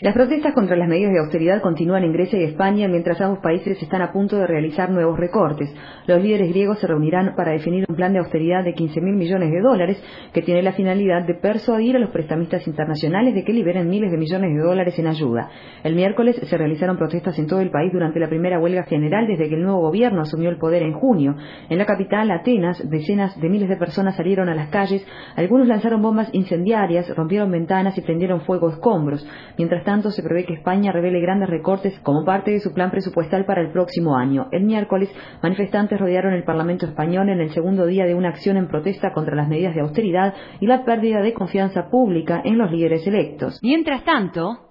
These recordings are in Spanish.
Las protestas contra las medidas de austeridad continúan en Grecia y España mientras ambos países están a punto de realizar nuevos recortes. Los líderes griegos se reunirán para definir un plan de austeridad de 15 mil millones de dólares que tiene la finalidad de persuadir a los prestamistas internacionales de que liberen miles de millones de dólares en ayuda. El miércoles se realizaron protestas en todo el país durante la primera huelga general desde que el nuevo gobierno asumió el poder en junio. En la capital, Atenas, decenas de miles de personas salieron a las calles, algunos lanzaron bombas incendiarias rompieron ventanas y prendieron fuego escombros. Mientras tanto, se prevé que España revele grandes recortes como parte de su plan presupuestal para el próximo año. El miércoles, manifestantes rodearon el Parlamento español en el segundo día de una acción en protesta contra las medidas de austeridad y la pérdida de confianza pública en los líderes electos. Mientras tanto,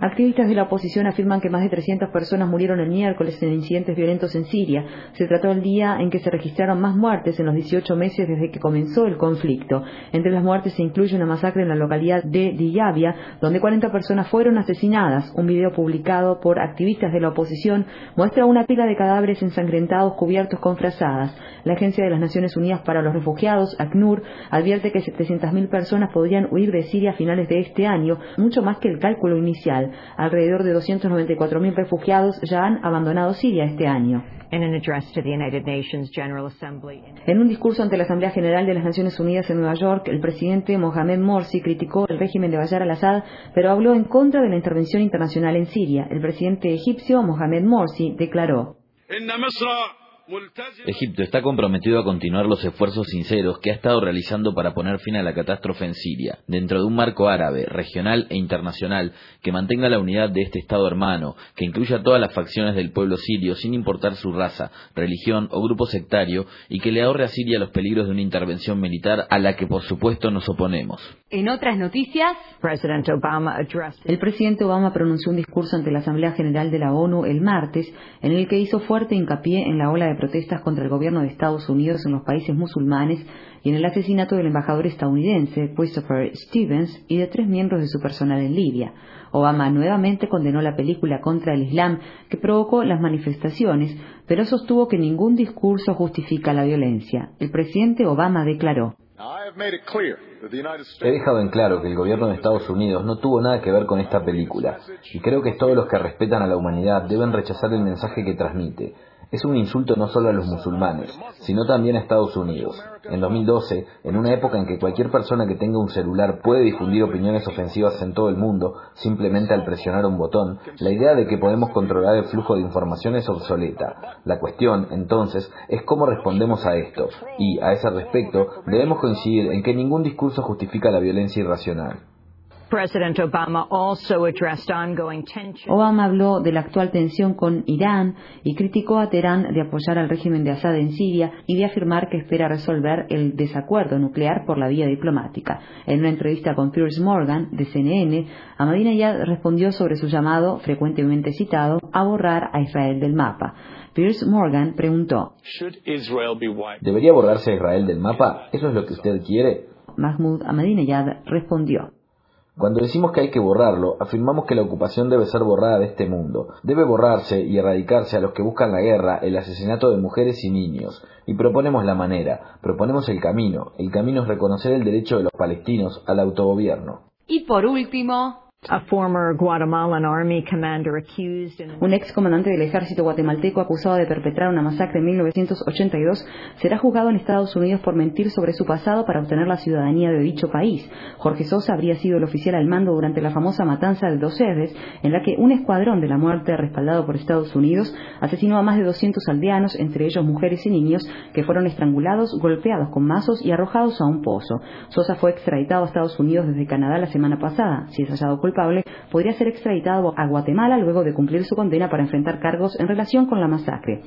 Activistas de la oposición afirman que más de 300 personas murieron el miércoles en incidentes violentos en Siria. Se trató del día en que se registraron más muertes en los 18 meses desde que comenzó el conflicto. Entre las muertes se incluye una masacre en la localidad de Diyabia, donde 40 personas fueron asesinadas. Un video publicado por activistas de la oposición muestra una pila de cadáveres ensangrentados cubiertos con frazadas. La Agencia de las Naciones Unidas para los Refugiados, ACNUR, advierte que 700.000 personas podrían huir de Siria a finales de este año, mucho más que el cálculo inicial. Alrededor de 294.000 refugiados ya han abandonado Siria este año. En un discurso ante la Asamblea General de las Naciones Unidas en Nueva York, el presidente Mohamed Morsi criticó el régimen de Bashar al-Assad, pero habló en contra de la intervención internacional en Siria. El presidente egipcio Mohamed Morsi declaró: Egipto está comprometido a continuar los esfuerzos sinceros que ha estado realizando para poner fin a la catástrofe en Siria, dentro de un marco árabe, regional e internacional que mantenga la unidad de este Estado hermano, que incluya a todas las facciones del pueblo sirio sin importar su raza, religión o grupo sectario, y que le ahorre a Siria los peligros de una intervención militar a la que por supuesto nos oponemos. En otras noticias, el presidente Obama pronunció un discurso ante la Asamblea General de la ONU el martes en el que hizo fuerte hincapié en la ola de protestas contra el gobierno de Estados Unidos en los países musulmanes y en el asesinato del embajador estadounidense Christopher Stevens y de tres miembros de su personal en Libia. Obama nuevamente condenó la película contra el Islam que provocó las manifestaciones, pero sostuvo que ningún discurso justifica la violencia. El presidente Obama declaró He dejado en claro que el gobierno de Estados Unidos no tuvo nada que ver con esta película, y creo que todos los que respetan a la humanidad deben rechazar el mensaje que transmite es un insulto no solo a los musulmanes, sino también a Estados Unidos. En 2012, en una época en que cualquier persona que tenga un celular puede difundir opiniones ofensivas en todo el mundo simplemente al presionar un botón, la idea de que podemos controlar el flujo de información es obsoleta. La cuestión, entonces, es cómo respondemos a esto, y, a ese respecto, debemos coincidir en que ningún discurso justifica la violencia irracional. Obama habló de la actual tensión con Irán y criticó a Teherán de apoyar al régimen de Assad en Siria y de afirmar que espera resolver el desacuerdo nuclear por la vía diplomática. En una entrevista con Piers Morgan de CNN, Ahmadinejad respondió sobre su llamado, frecuentemente citado, a borrar a Israel del mapa. Piers Morgan preguntó: ¿Debería borrarse a Israel del mapa? ¿Eso es lo que usted quiere? Mahmoud Ahmadinejad respondió: cuando decimos que hay que borrarlo, afirmamos que la ocupación debe ser borrada de este mundo. Debe borrarse y erradicarse a los que buscan la guerra, el asesinato de mujeres y niños. Y proponemos la manera, proponemos el camino. El camino es reconocer el derecho de los palestinos al autogobierno. Y por último, un ex comandante del ejército guatemalteco acusado de perpetrar una masacre en 1982 será juzgado en Estados Unidos por mentir sobre su pasado para obtener la ciudadanía de dicho país. Jorge Sosa habría sido el oficial al mando durante la famosa matanza de Dos Eres, en la que un escuadrón de la muerte respaldado por Estados Unidos asesinó a más de 200 aldeanos, entre ellos mujeres y niños, que fueron estrangulados, golpeados con mazos y arrojados a un pozo. Sosa fue extraditado a Estados Unidos desde Canadá la semana pasada. Si es hallado culpable, podría ser extraditado a Guatemala luego de cumplir su condena para enfrentar cargos en relación con la masacre.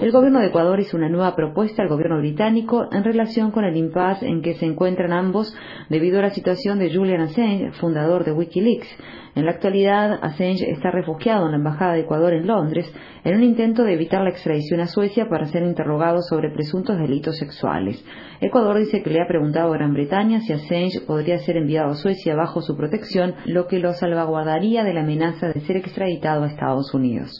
El gobierno de Ecuador hizo una nueva propuesta al gobierno británico en relación con el impasse en que se encuentran ambos debido a la situación de Julian Assange, fundador de Wikileaks. En la actualidad, Assange está refugiado en la Embajada de Ecuador en Londres en un intento de evitar la extradición a Suecia para ser interrogado sobre presuntos delitos sexuales. Ecuador dice que le ha preguntado a Gran Bretaña si Assange podría ser enviado a Suecia bajo su protección, lo que lo salvaguardaría de la amenaza de ser extraditado a Estados Unidos.